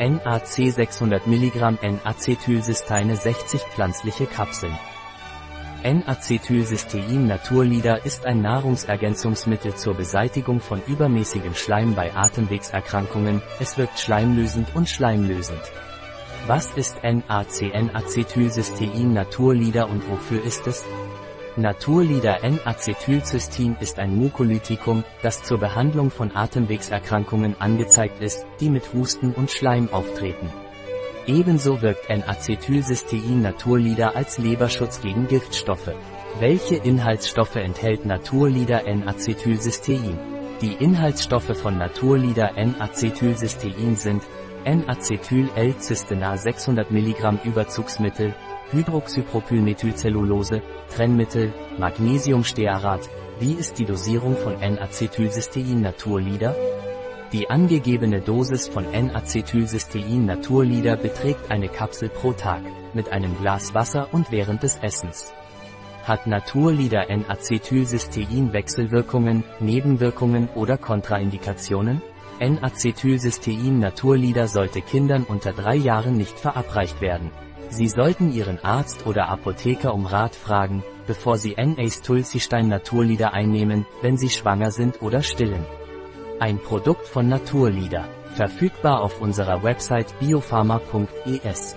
NAC 600 mg N-Acetylcysteine 60 pflanzliche Kapseln. N-Acetylcystein Naturlieder ist ein Nahrungsergänzungsmittel zur Beseitigung von übermäßigem Schleim bei Atemwegserkrankungen, es wirkt schleimlösend und schleimlösend. Was ist NAC N-Acetylcystein Naturlieder und wofür ist es? Naturlieder N-Acetylcystein ist ein Mukolytikum, das zur Behandlung von Atemwegserkrankungen angezeigt ist, die mit Husten und Schleim auftreten. Ebenso wirkt N-Acetylcystein Naturlieder als Leberschutz gegen Giftstoffe. Welche Inhaltsstoffe enthält Naturlieder N-Acetylcystein? Die Inhaltsstoffe von Naturlieder N-Acetylcystein sind N-Acetyl-L-Cystenar 600 mg Überzugsmittel, Hydroxypropylmethylcellulose, Trennmittel, Magnesiumstearat. Wie ist die Dosierung von N-Acetylcystein Naturlieder? Die angegebene Dosis von N-Acetylcystein Naturlieder beträgt eine Kapsel pro Tag, mit einem Glas Wasser und während des Essens. Hat Naturlieder N-Acetylcystein Wechselwirkungen, Nebenwirkungen oder Kontraindikationen? N-Acetylcystein Naturlieder sollte Kindern unter drei Jahren nicht verabreicht werden. Sie sollten Ihren Arzt oder Apotheker um Rat fragen, bevor Sie N-Acetylcystein Naturlieder einnehmen, wenn Sie schwanger sind oder stillen. Ein Produkt von Naturlieder. Verfügbar auf unserer Website biopharma.es.